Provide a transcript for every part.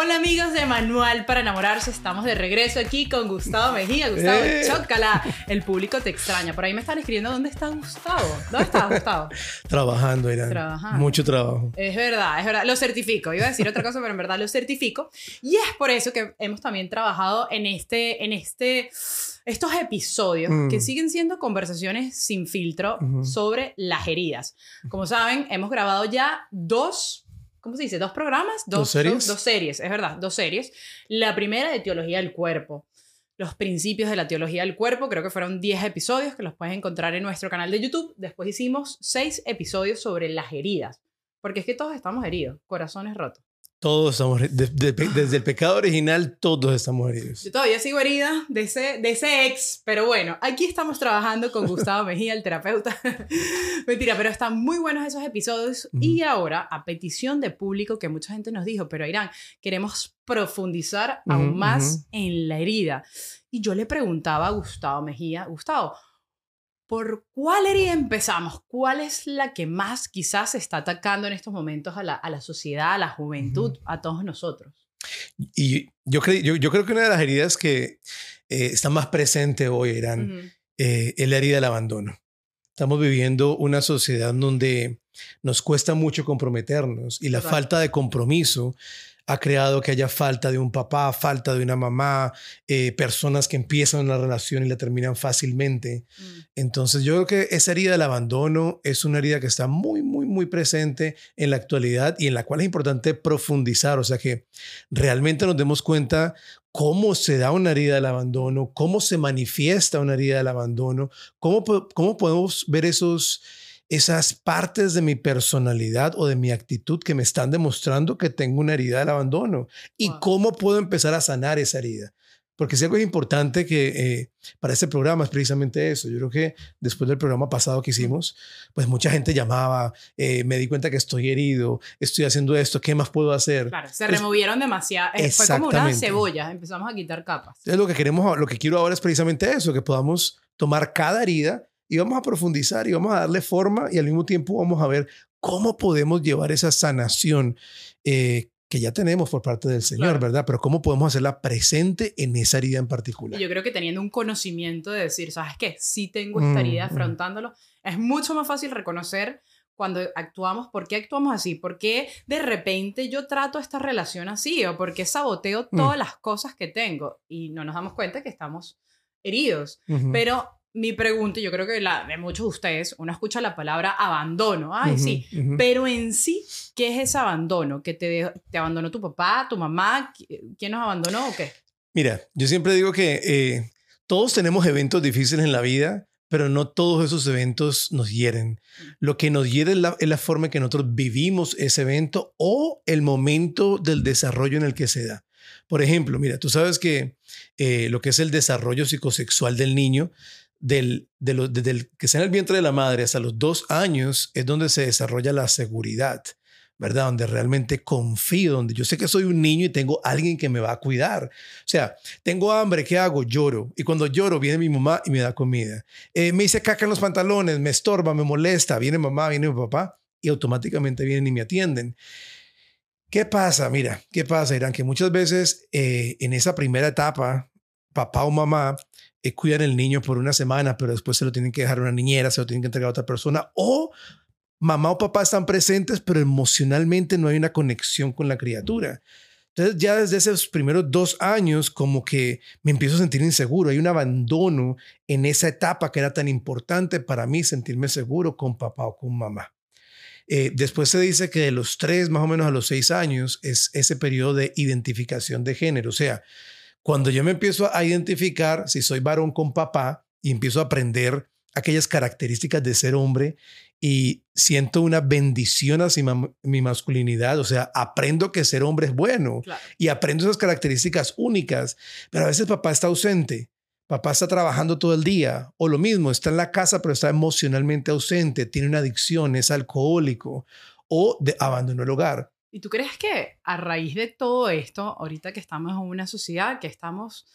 Hola amigos de Manual para Enamorarse, estamos de regreso aquí con Gustavo Mejía. Gustavo, ¡Eh! chócala. El público te extraña. Por ahí me están escribiendo dónde está Gustavo. ¿Dónde está Gustavo? Trabajando, Irán. Trabajando. Mucho trabajo. Es verdad, es verdad. Lo certifico. Iba a decir otra cosa, pero en verdad lo certifico. Y es por eso que hemos también trabajado en este, en este, estos episodios Mm. que siguen siendo conversaciones sin filtro sobre las heridas. Como saben, hemos grabado ya dos. ¿Cómo se dice? ¿Dos programas? ¿Dos series? Dos, series, es verdad, dos series. La primera de Teología del Cuerpo. Los principios de la teología del cuerpo, creo que fueron 10 episodios que los puedes encontrar en nuestro canal de YouTube. Después hicimos 6 episodios sobre las heridas. Porque es que todos estamos heridos, corazones rotos. Todos estamos, de- de- de- desde el pecado original, todos estamos heridos. Yo todavía sigo herida de ese, de ese ex, pero bueno, aquí estamos trabajando con Gustavo Mejía, el terapeuta. Mentira, pero están muy buenos esos episodios. Y ahora, a petición de público, que mucha gente nos dijo, pero Irán, queremos profundizar aún más en la herida. Y yo le preguntaba a Gustavo Mejía, Gustavo, ¿por cuál herida empezamos? ¿Cuál es la que más quizás está atacando en estos momentos a la, a la sociedad, a la juventud, a todos nosotros? Y yo, cre- yo, yo creo que una de las heridas que eh, está más presente hoy, Irán, Ujú. eh, es la herida del abandono. Estamos viviendo una sociedad donde nos cuesta mucho comprometernos y la Total. falta de compromiso ha creado que haya falta de un papá, falta de una mamá, eh, personas que empiezan una relación y la terminan fácilmente. Mm. Entonces yo creo que esa herida del abandono es una herida que está muy, muy, muy presente en la actualidad y en la cual es importante profundizar, o sea que realmente nos demos cuenta cómo se da una herida del abandono, cómo se manifiesta una herida del abandono, cómo, cómo podemos ver esos, esas partes de mi personalidad o de mi actitud que me están demostrando que tengo una herida del abandono y Wow. cómo puedo empezar a sanar esa herida. Porque si algo es importante que eh, para este programa es precisamente eso. Yo creo que después del programa pasado que hicimos, pues mucha gente llamaba, eh, me di cuenta que estoy herido, estoy haciendo esto, ¿qué más puedo hacer? Claro, se Pues- removieron demasiado. eh, Fue como una cebolla, empezamos a quitar capas. Entonces lo que queremos, lo que quiero ahora es precisamente eso, que podamos tomar cada herida y vamos a profundizar y vamos a darle forma y al mismo tiempo vamos a ver cómo podemos llevar esa sanación eh, que ya tenemos por parte del Señor, Claro. ¿verdad? Pero cómo podemos hacerla presente en esa herida en Y particular. yo creo que teniendo un conocimiento de decir, ¿sabes qué? Sí tengo esta Mm, herida mm. afrontándolo, es mucho más fácil reconocer cuando actuamos, ¿por qué actuamos así? ¿Por qué de repente yo trato esta relación así? ¿O por qué saboteo Mm. todas las cosas que tengo? Y no nos damos cuenta que estamos heridos. Pero mi pregunta, y yo creo que la de muchos de ustedes, uno escucha la palabra abandono. Ay, Ujú, sí. ujú. Pero en sí, ¿qué es ese abandono? ¿Que te, te abandonó tu papá, tu mamá? ¿Qui- ¿Quién nos abandonó o qué? Mira, yo siempre digo que eh, todos tenemos eventos difíciles en la vida, pero no todos esos eventos nos hieren. Lo que nos hiere es la, es la forma en que nosotros vivimos ese evento o el momento del desarrollo en el que se da. Por ejemplo, mira, tú sabes que eh, lo que es el desarrollo psicosexual del niño, del, desde el que está en el vientre de la madre hasta los dos años, es donde se desarrolla la seguridad. ¿verdad? Donde realmente confío, donde yo sé que soy un niño y tengo alguien que me va a cuidar. O sea, tengo hambre, ¿qué hago? Lloro. Y cuando lloro, viene mi mamá y me da comida. Eh, me hice caca en los pantalones, me estorba, me molesta. Viene mamá, viene mi papá y automáticamente vienen y me atienden. ¿Qué pasa? Mira, ¿qué pasa, Irán? Que muchas veces eh, en esa primera etapa, papá o mamá eh, cuidan el niño por una semana, pero después se lo tienen que dejar a una niñera, se lo tienen que entregar a otra persona o mamá o papá están presentes, pero emocionalmente no hay una conexión con la criatura. Entonces ya desde esos primeros dos años como que me empiezo a sentir inseguro, hay un abandono en esa etapa que era tan importante para mí sentirme seguro con papá o con mamá. Eh, después se dice que de los tres más o menos a los seis años es ese periodo de identificación de género, o sea, cuando yo me empiezo a identificar si soy varón con papá y empiezo a aprender aquellas características de ser hombre y siento una bendición hacia mi, masculinidad, o sea, aprendo que ser hombre es bueno Claro. y aprendo esas características únicas, pero a veces papá está ausente, papá está trabajando todo el día, o lo mismo, está en la casa pero está emocionalmente ausente, tiene una adicción, es alcohólico o de, abandonó el hogar. ¿Y tú crees que a raíz de todo esto, ahorita que estamos en una sociedad, que estamos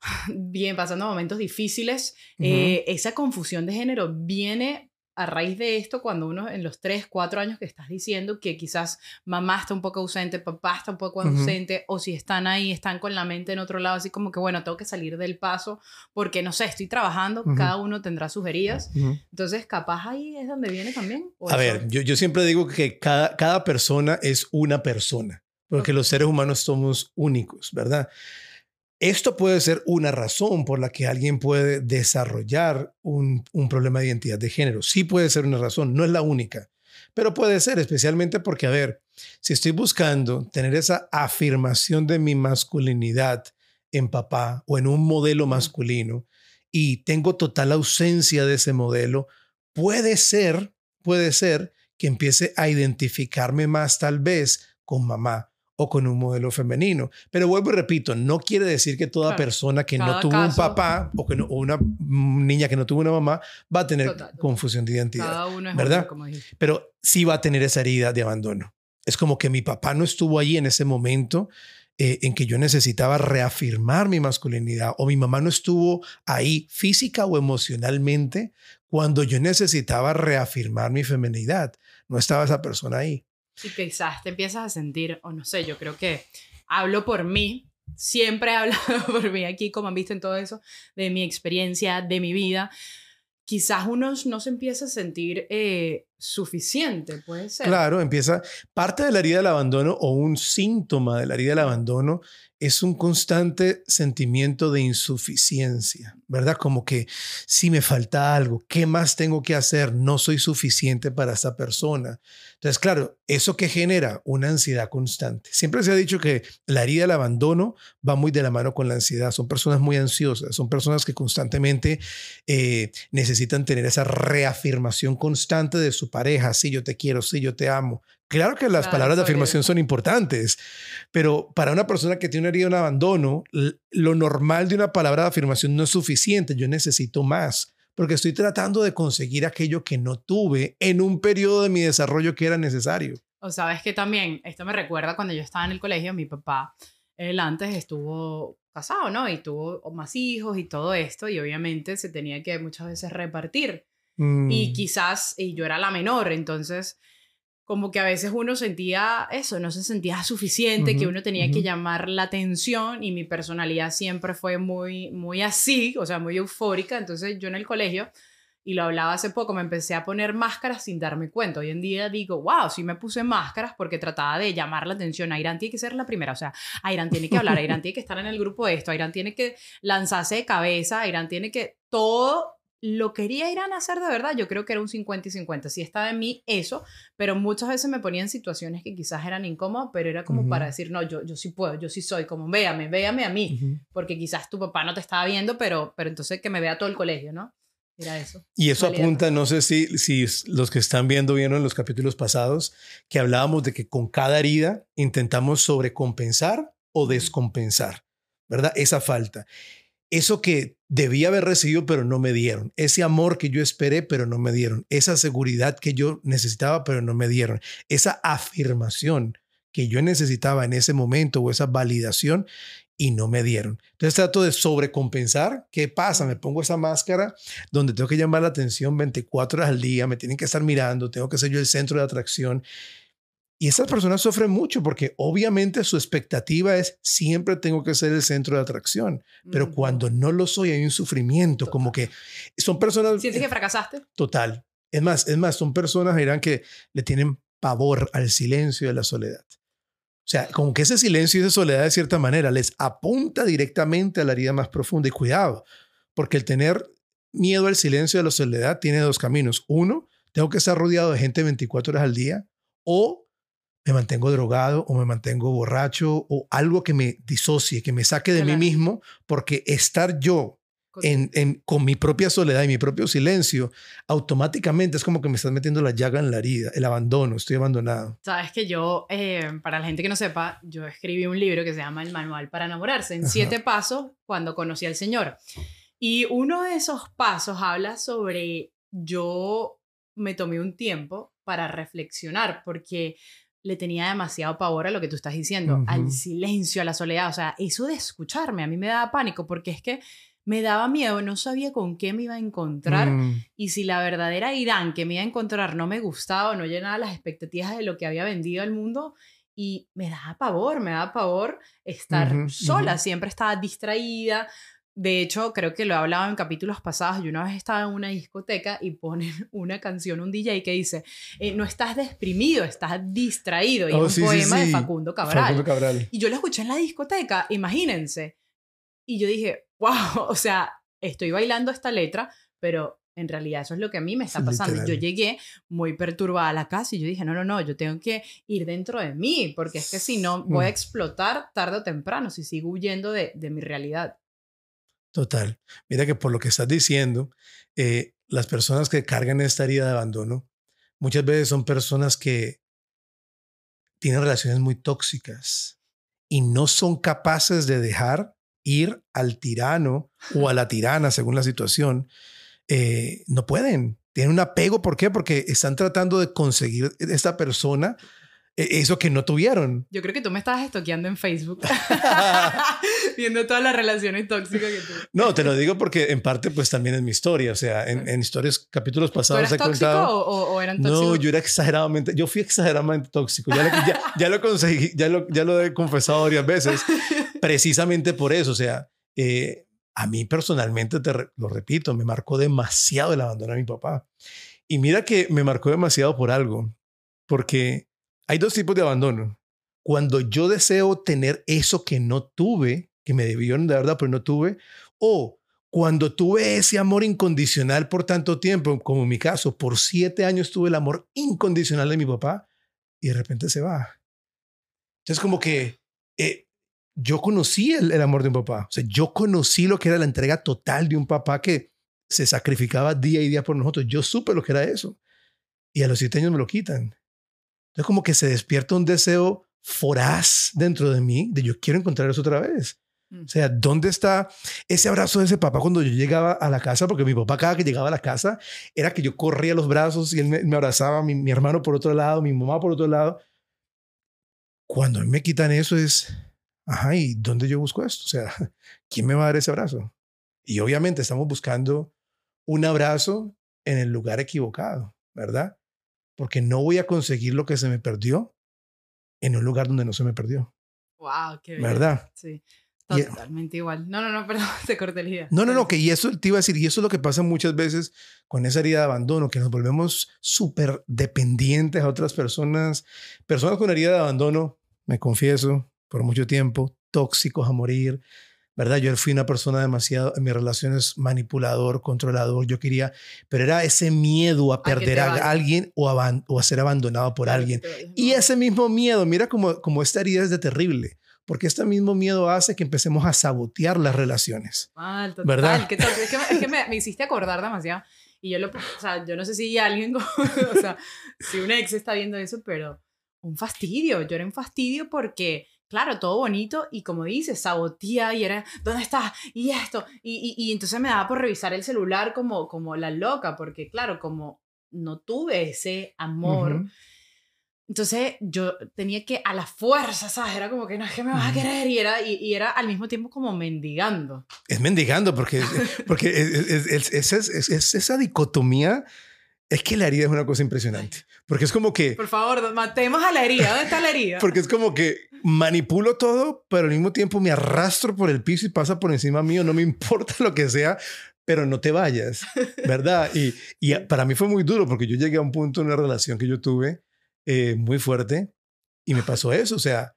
bien pasando momentos difíciles, eh, esa confusión de género viene a raíz de esto, cuando uno en los 3, 4 años que estás diciendo que quizás mamá está un poco ausente, papá está un poco ausente, o si están ahí, están con la mente en otro lado, así como que, bueno, tengo que salir del paso porque, no sé, estoy trabajando, cada uno tendrá sus heridas. Entonces, capaz ahí es donde viene también. A ver, yo, yo siempre digo que cada, cada persona es una persona, porque los seres humanos somos únicos, ¿verdad? Esto puede ser una razón por la que alguien puede desarrollar un, problema de identidad de género. Sí puede ser una razón, no es la única, pero puede ser especialmente porque, a ver, si estoy buscando tener esa afirmación de mi masculinidad en papá o en un modelo masculino y tengo total ausencia de ese modelo, puede ser, puede ser que empiece a identificarme más tal vez con mamá o con un modelo femenino. Pero vuelvo y repito, no quiere decir que toda persona que no tuvo un papá o, que no, una niña que no tuvo una mamá va a tener confusión de identidad. ¿Verdad? Pero sí va a tener esa herida de abandono. Es como que mi papá no estuvo allí en ese momento eh, en que yo necesitaba reafirmar mi masculinidad o mi mamá no estuvo ahí física o emocionalmente cuando yo necesitaba reafirmar mi feminidad. No estaba esa persona ahí. Y quizás te empiezas a sentir, o no sé, yo creo que hablo por mí, siempre he hablado por mí aquí, como han visto en todo eso, de mi experiencia, de mi vida. Quizás uno no se empieza a sentir eh, suficiente, puede ser. Claro, empieza parte de la herida del abandono o un síntoma de la herida del abandono es un constante sentimiento de insuficiencia, ¿verdad? Como que si me falta algo, ¿qué más tengo que hacer? No soy suficiente para esta persona. Entonces, claro, eso que genera una ansiedad constante. Siempre se ha dicho que la herida del abandono va muy de la mano con la ansiedad. Son personas muy ansiosas, son personas que constantemente eh, necesitan tener esa reafirmación constante de su pareja. Sí, yo te quiero, sí, yo te amo. Claro que las palabras de afirmación son importantes, pero para una persona que tiene una herida de un abandono, lo normal de una palabra de afirmación no es suficiente. Yo necesito más, porque estoy tratando de conseguir aquello que no tuve en un periodo de mi desarrollo que era necesario. O sabes que también, esto me recuerda cuando yo estaba en el colegio, mi papá, él antes estuvo casado, ¿no? Y tuvo más hijos y todo esto, y obviamente se tenía que muchas veces repartir. Y mm. quizás, y yo era la menor, entonces como que a veces uno sentía eso, no se sentía suficiente, que uno tenía que llamar la atención y mi personalidad siempre fue muy, muy así, o sea, muy eufórica. Entonces yo en el colegio, y lo hablaba hace poco, me empecé a poner máscaras sin darme cuenta. Hoy en día digo, wow, sí me puse máscaras porque trataba de llamar la atención. Airan tiene que ser la primera, o sea, Airan tiene que hablar, Airan tiene que estar en el grupo de esto, Airan tiene que lanzarse de cabeza, Airan tiene que todo lo quería ir a hacer de verdad, yo creo que era un 50 y 50. Sí estaba en mí eso, pero muchas veces me ponía en situaciones que quizás eran incómodas, pero era como para decir, no, yo, yo sí puedo, yo sí soy, como véame, véame a mí, porque quizás tu papá no te estaba viendo, pero, pero entonces que me vea todo el colegio, ¿no? Era eso. Y eso apunta, no sé si, si los que están viendo vieron en los capítulos pasados, que hablábamos de que con cada herida intentamos sobrecompensar o descompensar, ¿verdad? Esa falta eso que debía haber recibido, pero no me dieron. Ese amor que yo esperé, pero no me dieron. Esa seguridad que yo necesitaba, pero no me dieron. Esa afirmación que yo necesitaba en ese momento o esa validación y no me dieron. Entonces trato de sobrecompensar. ¿Qué pasa? Me pongo esa máscara donde tengo que llamar la atención 24 horas al día, me tienen que estar mirando, tengo que ser yo el centro de atracción y esas personas sufren mucho porque obviamente su expectativa es siempre tengo que ser el centro de atracción, pero cuando no lo soy hay un sufrimiento, como que son personas... ¿Sientes que fracasaste? Total. Es más, es más, son personas, dirán, que le tienen pavor al silencio y a la soledad. O sea, como que ese silencio y esa soledad de cierta manera les apunta directamente a la herida más profunda. Y cuidado, porque el tener miedo al silencio y a la soledad tiene dos caminos. Uno, tengo que estar rodeado de gente 24 horas al día o me mantengo drogado o me mantengo borracho o algo que me disocie, que me saque de mí mismo, porque estar yo en, con mi propia soledad y mi propio silencio, automáticamente es como que me estás metiendo la llaga en la herida, el abandono, estoy abandonado. Sabes que yo, eh, para la gente que no sepa, yo escribí un libro que se llama El Manual para enamorarse, en siete pasos cuando conocí al Señor. Y uno de esos pasos habla sobre yo me tomé un tiempo para reflexionar, porque le tenía demasiado pavor a lo que tú estás diciendo, al silencio, a la soledad. O sea, eso de escucharme a mí me daba pánico porque es que me daba miedo, no sabía con qué me iba a encontrar Mm, y si la verdadera Irán que me iba a encontrar no me gustaba o no llenaba las expectativas de lo que había vendido al mundo y me daba pavor, me daba pavor estar sola, siempre estaba distraída. De hecho, creo que lo he hablado en capítulos pasados. Yo una vez estaba en una discoteca y ponen una canción, un DJ que dice, eh, no estás deprimido, estás distraído. Y Oh, es sí, un sí, poema de sí. Facundo Cabral. Facundo Cabral. Y yo lo escuché en la discoteca, imagínense. Y yo dije, wow, o sea, estoy bailando esta letra, pero en realidad eso es lo que a mí me está pasando. Literal. Yo llegué muy perturbada a la casa y yo dije, no, no, no, yo tengo que ir dentro de mí, porque es que si no, voy a Mm. explotar tarde o temprano si sigo huyendo de, de mi realidad. Total. Mira que por lo que estás diciendo, eh, las personas que cargan esta herida de abandono muchas veces son personas que tienen relaciones muy tóxicas y no son capaces de dejar ir al tirano o a la tirana, según la situación. Eh, no pueden. Tienen un apego. ¿Por qué? Porque están tratando de conseguir de esta persona eh, eso que no tuvieron. Yo creo que tú me estabas estoqueando en Facebook, viendo todas las relaciones tóxicas que tuve. No, te lo digo porque en parte pues también es mi historia. O sea, en, en historias, capítulos ¿Tú pasados eras he tóxico contado... o, o- o eran tóxicos? No, yo era exageradamente, yo fui exageradamente tóxico. Ya lo, ya, ya lo conseguí, ya lo, ya lo he confesado varias veces, precisamente por eso. O sea, eh, a mí personalmente, te re- lo repito, me marcó demasiado el abandono de mi papá. Y mira que me marcó demasiado por algo, porque hay dos tipos de abandono. Cuando yo deseo tener eso que no tuve, que me debieron de verdad, pero no tuve, o cuando tuve ese amor incondicional por tanto tiempo, como en mi caso, por siete años tuve el amor incondicional de mi papá y de repente se va. Entonces como que eh, yo conocí el, el amor de un papá, o sea, yo conocí lo que era la entrega total de un papá que se sacrificaba día y día por nosotros. Yo supe lo que era eso y a los siete años me lo quitan. Entonces como que se despierta un deseo foraz dentro de mí de yo quiero encontrar eso otra vez. Mm. O sea, ¿dónde está ese abrazo de ese papá cuando yo llegaba a la casa? Porque mi papá cada que llegaba a la casa era que yo corría los brazos y él me, me abrazaba, mi, mi hermano por otro lado, mi mamá por otro lado. Cuando a mí me quitan eso es, ajá, ¿y dónde yo busco esto? O sea, ¿quién me va a dar ese abrazo? Y obviamente estamos buscando un abrazo en el lugar equivocado, ¿verdad? Porque no voy a conseguir lo que se me perdió en un lugar donde no se me perdió, Wow, qué belleza. ¿verdad? Sí, Y- totalmente igual. No, no, no, perdón, te corté la idea. No, no, no, que y eso te iba a decir, y eso es lo que pasa muchas veces con esa herida de abandono, que nos volvemos súper dependientes a otras personas. Personas con herida de abandono, me confieso, por mucho tiempo, tóxicos a morir, ¿verdad? Yo fui una persona demasiado, en mis relaciones, manipulador, controlador, yo quería, pero era ese miedo a perder a vayas. alguien o a, o a ser abandonado por alguien. Y ese mismo miedo, mira como, como esta herida es de terrible, porque este mismo miedo hace que empecemos a sabotear las relaciones. Mal, total, ¿Verdad? tóxico. Es que, me- es que me, me hiciste acordar demasiado. Y yo lo, o sea, yo no sé si alguien, o sea, si un ex está viendo eso, pero un fastidio. Yo era un fastidio porque, claro, todo bonito y como dices, sabotía y era, ¿dónde estás? Y esto. Y, y, y entonces me daba por revisar el celular como, como la loca, porque, claro, como no tuve ese amor. Ujú. Entonces yo tenía que a la fuerza, ¿sabes? Era como que no es que me vas a querer y era, y, y era al mismo tiempo como mendigando. Es mendigando porque, porque es- es- es- es esa dicotomía es que la herida es una cosa impresionante. Porque es como que, Por favor, matemos a la herida. ¿Dónde está la herida? porque es como que manipulo todo, pero al mismo tiempo me arrastro por el piso y pasa por encima mío. No me importa lo que sea, pero no te vayas, ¿verdad? Y, y para mí fue muy duro porque yo llegué a un punto en una relación que yo tuve eh, muy fuerte y me pasó eso. O sea,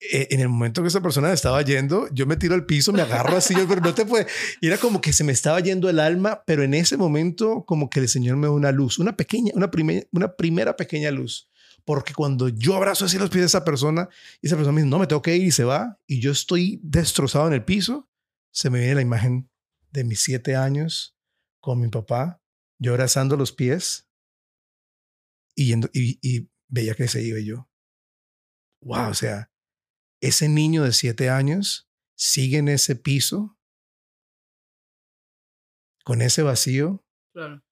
eh, en el momento que esa persona estaba yendo, yo me tiro al piso, me agarro así, pero no te puede. Y era como que se me estaba yendo el alma, pero en ese momento como que el Señor me dio una luz, una pequeña, una, prime- una primera pequeña luz. Porque cuando yo abrazo así los pies de esa persona y esa persona me dice, no, me tengo que ir y se va, y yo estoy destrozado en el piso, se me viene la imagen de mis siete años con mi papá, yo abrazando los pies y, yendo, y, y veía que se iba y yo. Wow, o sea, ese niño de siete años sigue en ese piso con ese vacío Claro.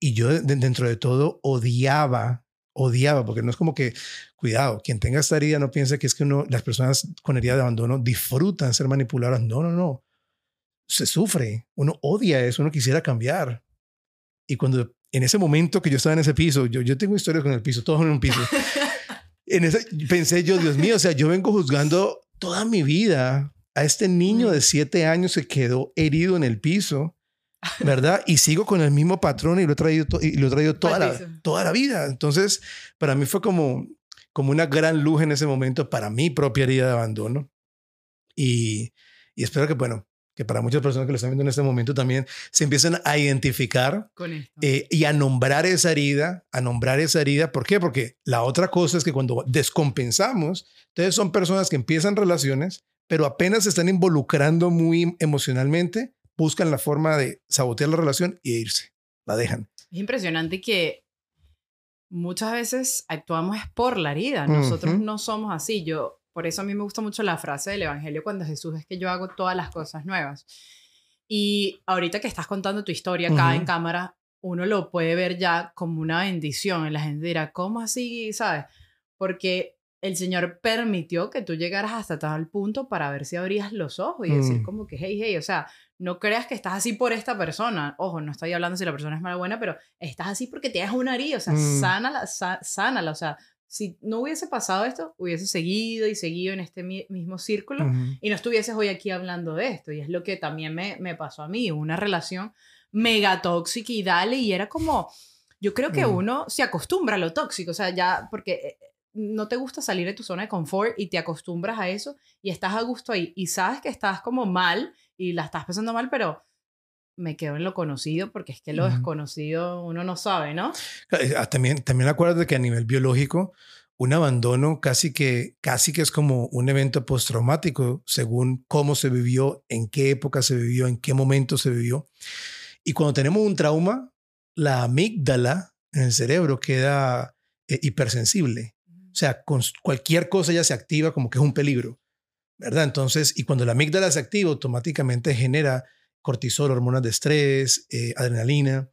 y yo de- dentro de todo odiaba, odiaba, porque no es como que, cuidado, quien tenga esta herida no piense que es que uno, las personas con herida de abandono disfrutan ser manipuladas. No, no, no. se sufre, uno odia eso, uno quisiera cambiar. Y cuando en ese momento que yo estaba en ese piso, yo, yo tengo historias con el piso, todos en un piso. en ese, pensé yo, Dios mío, o sea, yo vengo juzgando toda mi vida a este niño de siete años que quedó herido en el piso, ¿verdad? Y sigo con el mismo patrón y lo he traído, y lo he traído toda, la, toda la vida. Entonces, para mí fue como, como una gran luz en ese momento para mi propia herida de abandono. Y, y espero que, bueno, que para muchas personas que lo están viendo en este momento también se empiecen a identificar eh, y a nombrar esa herida, a nombrar esa herida. ¿Por qué? Porque la otra cosa es que cuando descompensamos, entonces son personas que empiezan relaciones, pero apenas se están involucrando muy emocionalmente, buscan la forma de sabotear la relación y irse, la dejan. Es impresionante que muchas veces actuamos por la herida, nosotros no somos así. Yo por eso a mí me gusta mucho la frase del Evangelio cuando Jesús es que yo hago todas las cosas nuevas. Y ahorita que estás contando tu historia acá en cámara, uno lo puede ver ya como una bendición. la gente dirá, ¿cómo así? ¿Sabes? Porque el Señor permitió que tú llegaras hasta tal punto para ver si abrías los ojos y decir mm. como que, hey, hey, o sea, no creas que estás así por esta persona. Ojo, no estoy hablando si la persona es mala o buena, pero estás así porque tienes una herida, o sea, mm. sánala, sánala, o sea, si no hubiese pasado esto, hubiese seguido y seguido en este mismo círculo y no estuvieses hoy aquí hablando de esto. Y es lo que también me, me pasó a mí, una relación mega tóxica y dale, y era como, yo creo que uno se acostumbra a lo tóxico, o sea, ya, porque eh, no te gusta salir de tu zona de confort y te acostumbras a eso y estás a gusto ahí y sabes que estás como mal y la estás pasando mal, pero me quedo en lo conocido porque es que lo desconocido uno no sabe, ¿no? Eh, ah, también, también acuérdate que a nivel biológico, un abandono casi que, casi que es como un evento postraumático según cómo se vivió, en qué época se vivió, en qué momento se vivió. Y cuando tenemos un trauma, la amígdala en el cerebro queda eh, hipersensible. O sea, con cualquier cosa ya se activa como que es un peligro, ¿verdad? Entonces, y cuando la amígdala se activa, automáticamente genera cortisol, hormonas de estrés, eh, adrenalina.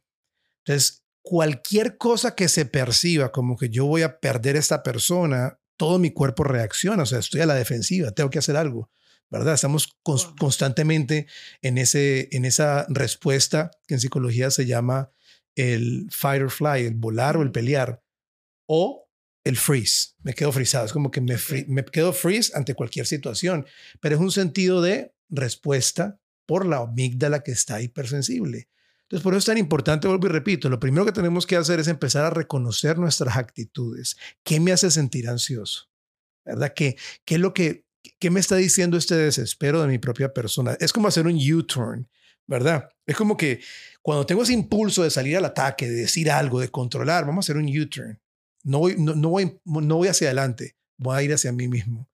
Entonces, cualquier cosa que se perciba como que yo voy a perder a esta persona, todo mi cuerpo reacciona, o sea, estoy a la defensiva, tengo que hacer algo, ¿verdad? Estamos constantemente en, ese, en esa respuesta que en psicología se llama el fight or fly, el volar o el pelear, o el freeze, me quedo frisado, es como que me, me quedo freeze ante cualquier situación, pero es un sentido de respuesta por la amígdala que está hipersensible. Entonces, por eso es tan importante, vuelvo y repito, lo primero que tenemos que hacer es empezar a reconocer nuestras actitudes. ¿Qué me hace sentir ansioso? ¿Verdad? ¿Qué, qué es lo que, qué me está diciendo este desespero de mi propia persona? Es como hacer un U-turn, ¿verdad? Es como que cuando tengo ese impulso de salir al ataque, de decir algo, de controlar, vamos a hacer un U-turn. No voy, no, voy, no voy hacia adelante, voy a ir hacia mí mismo.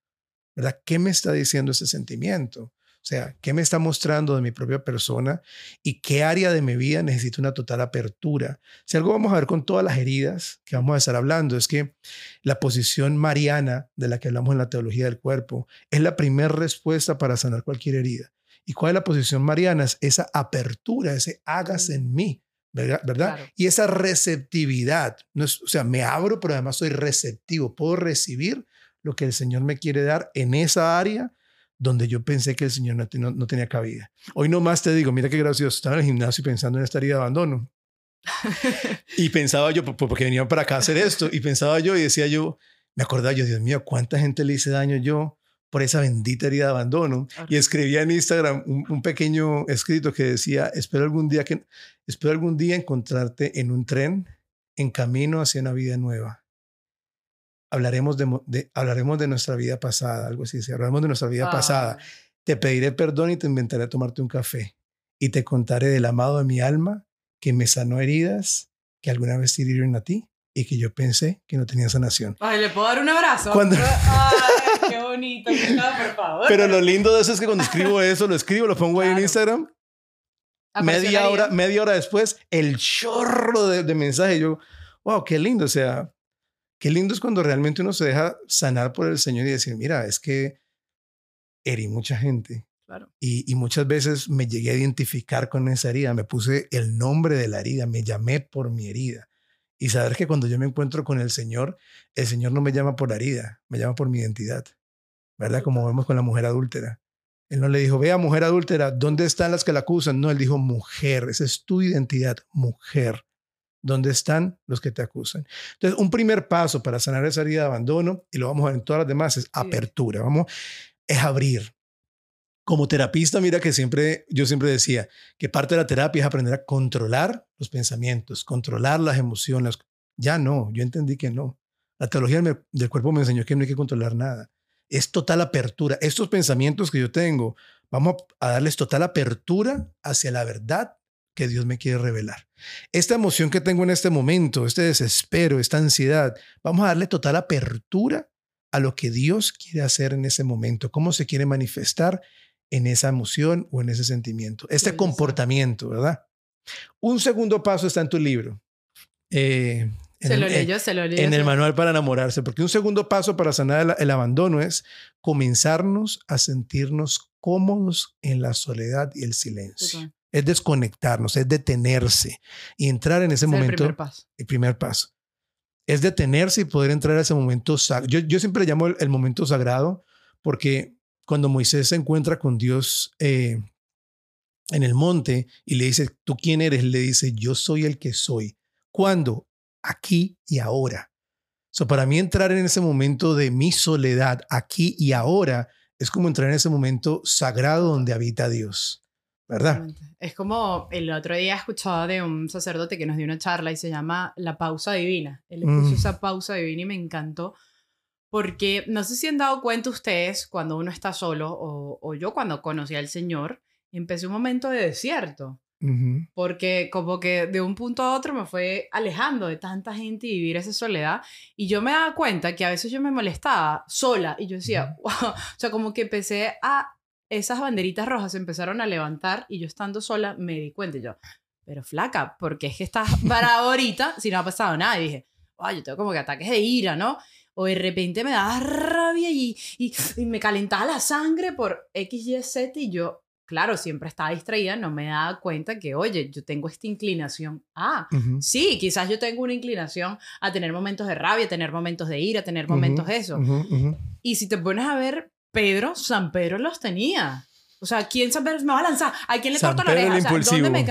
¿Verdad? ¿Qué me está diciendo ese sentimiento? O sea, ¿qué me está mostrando de mi propia persona y qué área de mi vida necesita una total apertura? Si algo vamos a ver con todas las heridas que vamos a estar hablando es que la posición mariana de la que hablamos en la teología del cuerpo es la primera respuesta para sanar cualquier herida. ¿Y cuál es la posición mariana? Es esa apertura, ese hagas en mí, ¿verdad? Y esa receptividad. No es, o sea, me abro, pero además soy receptivo. Puedo recibir lo que el Señor me quiere dar en esa área donde yo pensé que el Señor no, tenía cabida. Hoy nomás te digo, mira qué gracioso, estaba en el gimnasio pensando en esta herida de abandono. y pensaba yo, porque venía para acá a hacer esto, y pensaba yo y decía yo, me acordaba yo, Dios mío, ¿cuánta gente le hice daño yo por esa bendita herida de abandono? Y escribía en Instagram un, un, pequeño escrito que decía, espero algún día que, espero algún día encontrarte en un tren en camino hacia una vida nueva hablaremos de, hablaremos de nuestra vida pasada, algo así, hablaremos de nuestra vida pasada. Te pediré perdón y te inventaré a tomarte un café y te contaré del amado de mi alma que me sanó heridas que alguna vez hirieron a ti y que yo pensé que no tenía sanación. Ay, ¿le puedo dar un abrazo? Ay, qué bonito, por favor. Pero lo lindo de eso es que cuando escribo eso, lo escribo, lo pongo ahí en Instagram. Media hora, media hora después, el chorro de, de mensajes. Yo, wow, qué lindo. O sea, Qué lindo es cuando realmente uno se deja sanar por el Señor y decir, mira, es que herí mucha gente. Claro. Y, muchas veces me llegué a identificar con esa herida, me puse el nombre de la herida, me llamé por mi herida. Y saber que cuando yo me encuentro con el Señor, el Señor no me llama por la herida, me llama por mi identidad. ¿Verdad? Como vemos con la mujer adúltera. Él no le dijo, vea, mujer adúltera, ¿dónde están las que la acusan? No, él dijo, mujer, esa es tu identidad, mujer. ¿Dónde están los que te acusan? Entonces, un primer paso para sanar esa herida de abandono, y lo vamos a ver en todas las demás, es apertura. Vamos, es abrir. Como terapista, mira que siempre, yo siempre decía que parte de la terapia es aprender a controlar los pensamientos, controlar las emociones. Ya no, yo entendí que no. La teología del cuerpo me enseñó que no hay que controlar nada. Es total apertura. Estos pensamientos que yo tengo, vamos a darles total apertura hacia la verdad que Dios me quiere revelar. Esta emoción que tengo en este momento, este desespero, esta ansiedad, vamos a darle total apertura a lo que Dios quiere hacer en ese momento, cómo se quiere manifestar en esa emoción o en ese sentimiento, este comportamiento, ¿verdad? Un segundo paso está en tu libro. Eh, se lo leyó, se lo leyó. En el manual para enamorarse, porque un segundo paso para sanar el, abandono es comenzarnos a sentirnos cómodos en la soledad y el silencio es desconectarnos, es detenerse y entrar en ese momento. El primer paso. El primer paso. Es detenerse y poder entrar a ese momento Yo, yo siempre le llamo el, momento sagrado porque cuando Moisés se encuentra con Dios eh, en el monte y le dice, ¿tú quién eres? Le dice, yo soy el que soy. ¿Cuándo? Aquí y ahora. So, para mí entrar en ese momento de mi soledad, aquí y ahora, es como entrar en ese momento sagrado donde habita Dios. ¿Verdad? Es como el otro día escuchaba de un sacerdote que nos dio una charla y se llama La pausa divina. Él puso mm. esa pausa divina y me encantó porque no sé si han dado cuenta ustedes cuando uno está solo o, o yo cuando conocí al Señor, empecé un momento de desierto. Porque como que de un punto a otro me fue alejando de tanta gente y vivir esa soledad. Y yo me daba cuenta que a veces yo me molestaba sola y yo decía, wow, o sea, como que empecé a esas banderitas rojas se empezaron a levantar y yo estando sola me di cuenta y yo, pero flaca, porque es que estás para ahorita si no ha pasado nada? Y dije, ay, yo tengo como que ataques de ira, ¿no? O de repente me daba rabia y, y, me calentaba la sangre por X, Y, Z y yo, claro, siempre estaba distraída, no me daba cuenta que, oye, yo tengo esta inclinación. Ah, sí, quizás yo tengo una inclinación a tener momentos de rabia, tener momentos de ira, tener momentos de eso. Y si te pones a ver, Pedro, San Pedro los tenía. O sea, ¿quién San Pedro me va a lanzar? ¿A quién le corto la oreja? O sea, ¿dónde me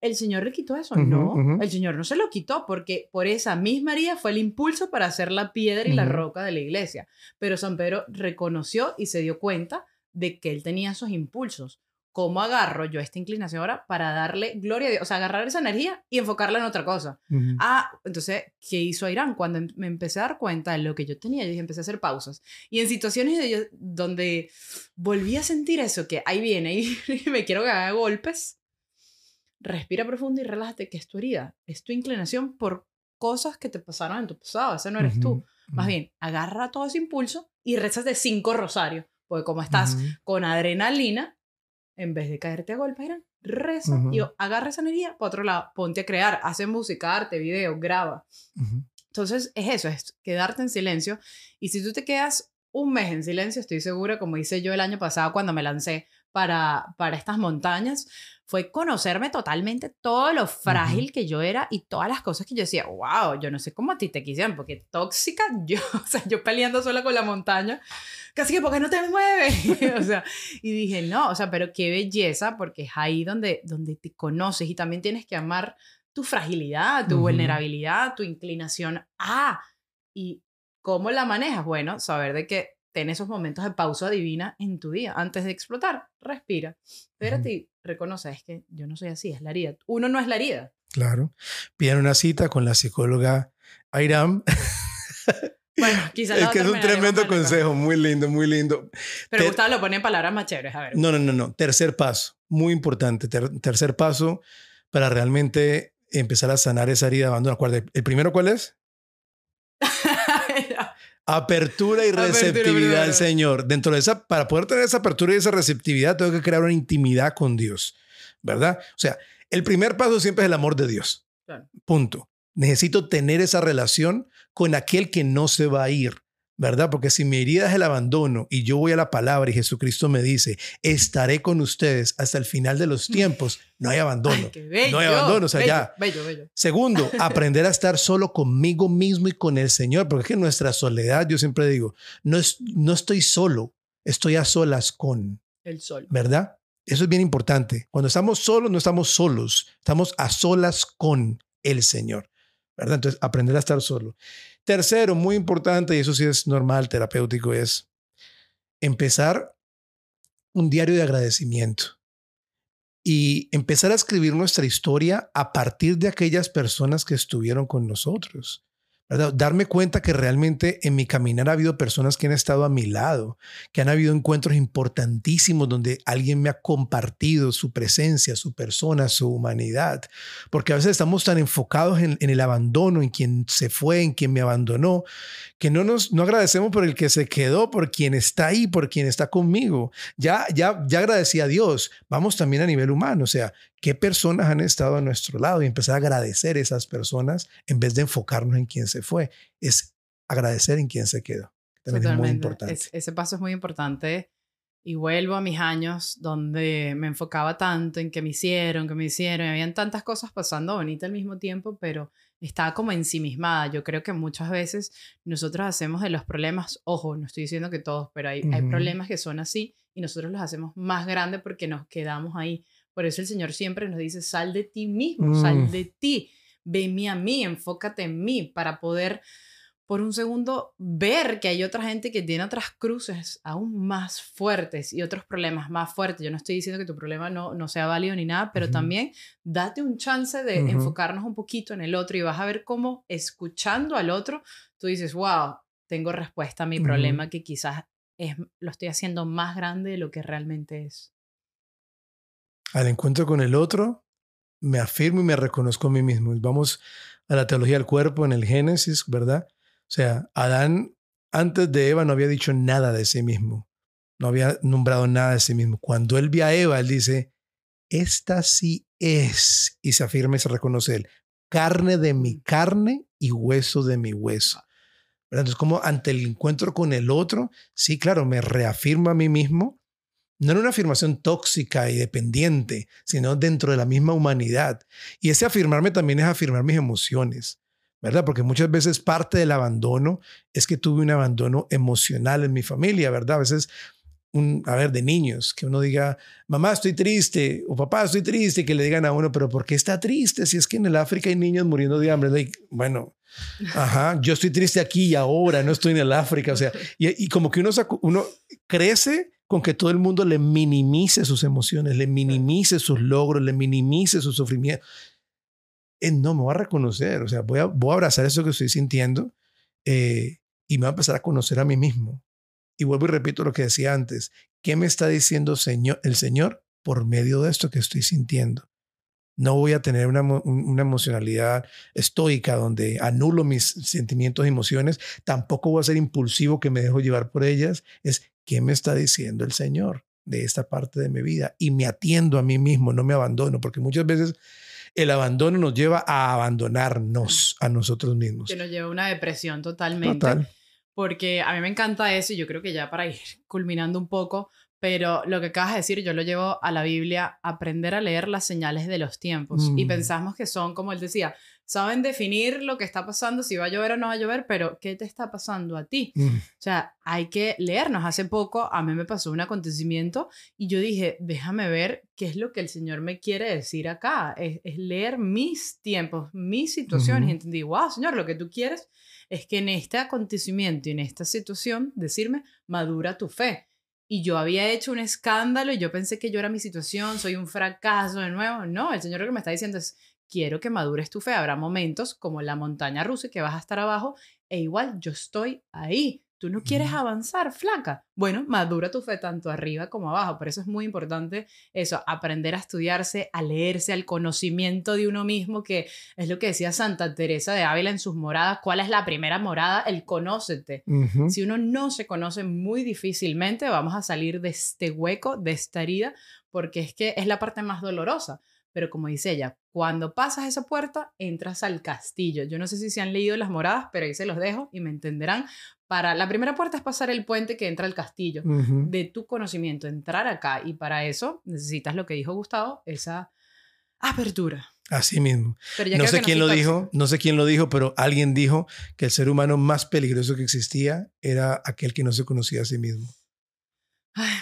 el Señor le quitó eso, no, el Señor no se lo quitó porque por esa misma herida fue el impulso para hacer la piedra y la roca de la iglesia. Pero San Pedro reconoció y se dio cuenta de que él tenía esos impulsos. ¿Cómo agarro yo esta inclinación ahora para darle gloria a Dios? O sea, agarrar esa energía y enfocarla en otra cosa. Ah, entonces, ¿qué hizo Irán? Cuando em, me empecé a dar cuenta de lo que yo tenía, yo dije, empecé a hacer pausas. Y en situaciones de donde volví a sentir eso, que ahí viene y me quiero que haga golpes, respira profundo y relájate, que es tu herida, es tu inclinación por cosas que te pasaron en tu pasado, ese no eres tú. Más bien, agarra todo ese impulso y rezas de cinco rosarios, porque como estás con adrenalina, en vez de caerte a golpes, eran reza y agarra esa energía para otro lado, ponte a crear, hace música, arte, video, graba. Entonces es eso, es quedarte en silencio. Y si tú te quedas un mes en silencio, estoy segura, como hice yo el año pasado cuando me lancé para, para estas montañas, fue conocerme totalmente todo lo frágil que yo era y todas las cosas que yo decía, wow, yo no sé cómo a ti te quisieran, porque tóxica, yo, o sea, yo peleando sola con la montaña, casi que porque no te mueves, o sea, y dije, no, o sea, pero qué belleza, porque es ahí donde, donde te conoces y también tienes que amar tu fragilidad, tu vulnerabilidad, tu inclinación a, y cómo la manejas, bueno, saber de que ten esos momentos de pausa divina en tu día. Antes de explotar, respira. Espérate y reconoce, es que yo no soy así, es la herida. Uno no es la herida. Claro. Piden una cita con la psicóloga Airam. Bueno, quizás Es que es un tremendo consejo, muy lindo, muy lindo. Pero Gustavo lo pone en palabras más chéveres, a ver. No, no, no, no. Tercer paso, muy importante. tercer paso para realmente empezar a sanar esa herida de abandono. ¿El primero cuál es? Apertura y receptividad al Señor. Dentro de esa, para poder tener esa apertura y esa receptividad, tengo que crear una intimidad con Dios, ¿verdad? O sea, el primer paso siempre es el amor de Dios. Punto. Necesito tener esa relación con aquel que no se va a ir. ¿verdad? Porque si mi herida es el abandono y yo voy a la palabra y Jesucristo me dice, estaré con ustedes hasta el final de los tiempos, no hay abandono. no hay abandono, o sea, ya. Segundo, aprender a estar solo conmigo mismo y con el Señor, porque es que nuestra soledad, yo siempre digo, no, es, no estoy solo, estoy a solas con. El sol. ¿Verdad? Eso es bien importante. Cuando estamos solos, no estamos solos, estamos a solas con el Señor. Entonces, aprender a estar solo. Tercero, muy importante, y eso sí es normal, terapéutico, es empezar un diario de agradecimiento y empezar a escribir nuestra historia a partir de aquellas personas que estuvieron con nosotros. Darme cuenta que realmente en mi caminar ha habido personas que han estado a mi lado, que han habido encuentros importantísimos donde alguien me ha compartido su presencia, su persona, su humanidad. Porque a veces estamos tan enfocados en, el abandono, en quien se fue, en quien me abandonó, que no nos no agradecemos por el que se quedó, por quien está ahí, por quien está conmigo. Ya, ya, ya agradecí a Dios. Vamos también a nivel humano. O sea, qué personas han estado a nuestro lado y empezar a agradecer a esas personas en vez de enfocarnos en quién se fue. Es agradecer en quién se quedó. También es muy importante. ese paso es muy importante. Y vuelvo a mis años donde me enfocaba tanto en que me hicieron, que me hicieron, y habían tantas cosas pasando bonitas al mismo tiempo, pero estaba como ensimismada. Yo creo que muchas veces nosotros hacemos de los problemas, ojo, no estoy diciendo que todos, pero hay, hay problemas que son así y nosotros los hacemos más grandes porque nos quedamos ahí. Por eso el Señor siempre nos dice, sal de ti mismo, sal mm. de ti, venme a mí, enfócate en mí para poder por un segundo ver que hay otra gente que tiene otras cruces aún más fuertes y otros problemas más fuertes. Yo no estoy diciendo que tu problema no, no sea válido ni nada, pero también date un chance de enfocarnos un poquito en el otro y vas a ver cómo escuchando al otro, tú dices, wow, tengo respuesta a mi problema que quizás es, lo estoy haciendo más grande de lo que realmente es al encuentro con el otro, me afirmo y me reconozco a mí mismo. Vamos a la teología del cuerpo en el Génesis, ¿verdad? O sea, Adán antes de Eva no había dicho nada de sí mismo, no había nombrado nada de sí mismo. Cuando él ve a Eva, él dice, esta sí es, y se afirma y se reconoce él, carne de mi carne y hueso de mi hueso. Entonces, como ante el encuentro con el otro, sí, claro, me reafirmo a mí mismo no en una afirmación tóxica y dependiente, sino dentro de la misma humanidad. Y ese afirmarme también es afirmar mis emociones, ¿verdad? Porque muchas veces parte del abandono es que tuve un abandono emocional en mi familia, ¿verdad? A veces, un, a ver, de niños, que uno diga, mamá, estoy triste, o papá, estoy triste, y que le digan a uno, pero ¿por qué está triste? Si es que en el África hay niños muriendo de hambre. bueno, ajá, yo estoy triste aquí y ahora, no estoy en el África. O sea, y, y como que uno, uno crece con que todo el mundo le minimice sus emociones, le minimice sus logros, le minimice su sufrimiento. Eh, no, me voy a reconocer, o sea, voy a, abrazar eso que estoy sintiendo eh, y me voy a empezar a conocer a mí mismo. Y vuelvo y repito lo que decía antes. ¿Qué me está diciendo señor, el Señor por medio de esto que estoy sintiendo? No voy a tener una, una, emocionalidad estoica donde anulo mis sentimientos y emociones. Tampoco voy a ser impulsivo que me dejo llevar por ellas. Es ¿qué me está diciendo el Señor de esta parte de mi vida? Y me atiendo a mí mismo, no me abandono, porque muchas veces el abandono nos lleva a abandonarnos a nosotros mismos. Que nos lleva a una depresión totalmente. Total. Porque a mí me encanta eso y yo creo que ya para ir culminando un poco, pero lo que acabas de decir, yo lo llevo a la Biblia, aprender a leer las señales de los tiempos. Y mm. pensamos que son, como él decía, saben definir lo que está pasando, si va a llover o no va a llover, pero ¿qué te está pasando a ti? Mm. O sea, hay que leernos. Hace poco a mí me pasó un acontecimiento y yo dije, déjame ver qué es lo que el Señor me quiere decir acá. Es, leer mis tiempos, mis situaciones. Y entendí, wow, Señor, lo que tú quieres es que en este acontecimiento y en esta situación, decirme, madura tu fe. Y yo había hecho un escándalo y yo pensé que yo era mi situación, soy un fracaso de nuevo. No, el Señor lo que me está diciendo es, quiero que madures tu fe. Habrá momentos como la montaña rusa que vas a estar abajo e igual yo estoy ahí. Tú no quieres avanzar, flaca. Bueno, madura tu fe tanto arriba como abajo. Por eso es muy importante eso, aprender a estudiarse, a leerse, al conocimiento de uno mismo, que es lo que decía Santa Teresa de Ávila en sus moradas. ¿Cuál es la primera morada? El conócete. Si uno no se conoce muy difícilmente, vamos a salir de este hueco, de esta herida, porque es que es la parte más dolorosa pero como dice ella, cuando pasas esa puerta, entras al castillo. Yo no sé si se han leído las moradas, pero ahí se los dejo y me entenderán. Para la primera puerta es pasar el puente que entra al castillo de tu conocimiento, entrar acá y para eso necesitas lo que dijo Gustavo, esa apertura. Así mismo. no sé quién lo dijo, no sé quién lo dijo, pero alguien dijo que el ser humano más peligroso que existía era aquel que no se conocía a sí mismo.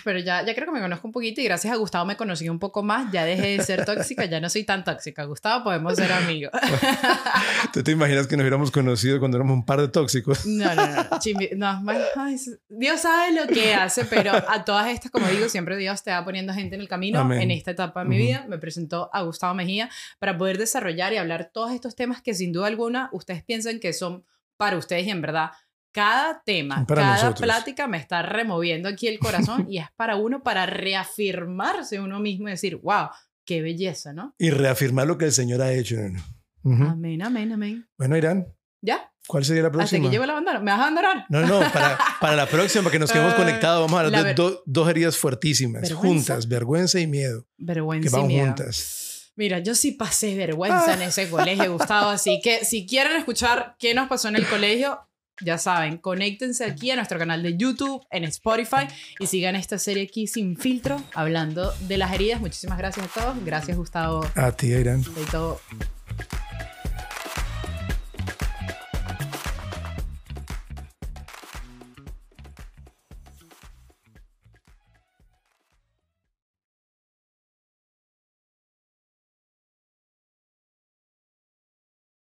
Pero ya, ya creo que me conozco un poquito y gracias a Gustavo me conocí un poco más. Ya dejé de ser tóxica, ya no soy tan tóxica. Gustavo, podemos ser amigos. ¿Tú te imaginas que nos hubiéramos conocido cuando éramos un par de tóxicos? No, no, no. Chimbi, no ay, Dios sabe lo que hace, pero a todas estas, como digo, siempre Dios te va poniendo gente en el camino. Amén. En esta etapa de mi vida me presentó a Gustavo Mejía para poder desarrollar y hablar todos estos temas que sin duda alguna ustedes piensan que son para ustedes y en verdad cada tema, Para cada nosotros. plática me está removiendo aquí el corazón y es para uno para reafirmarse uno mismo y decir, wow, qué belleza, ¿no? Y reafirmar lo que el Señor ha hecho. ¿no? Ujú. Amén, amén, amén. Bueno, Irán, ¿Ya? ¿cuál sería la Hasta próxima? que llevo la bandera. ¿Me vas a abandonar? No, no, para, para la próxima, para que nos quedemos Ah, conectados, vamos a hablar la de do- dos heridas fuertísimas, ¿Vergüenza? juntas, vergüenza y miedo, que Vergüenza y van miedo. juntas. Mira, yo sí pasé vergüenza en ese colegio, Gustavo, así que si quieren escuchar qué nos pasó en el colegio, ya saben, conéctense aquí a nuestro canal de YouTube, en Spotify y sigan esta serie aquí sin filtro, hablando de las heridas. Muchísimas gracias a todos. Gracias, Gustavo. A ti, Irán. De todo.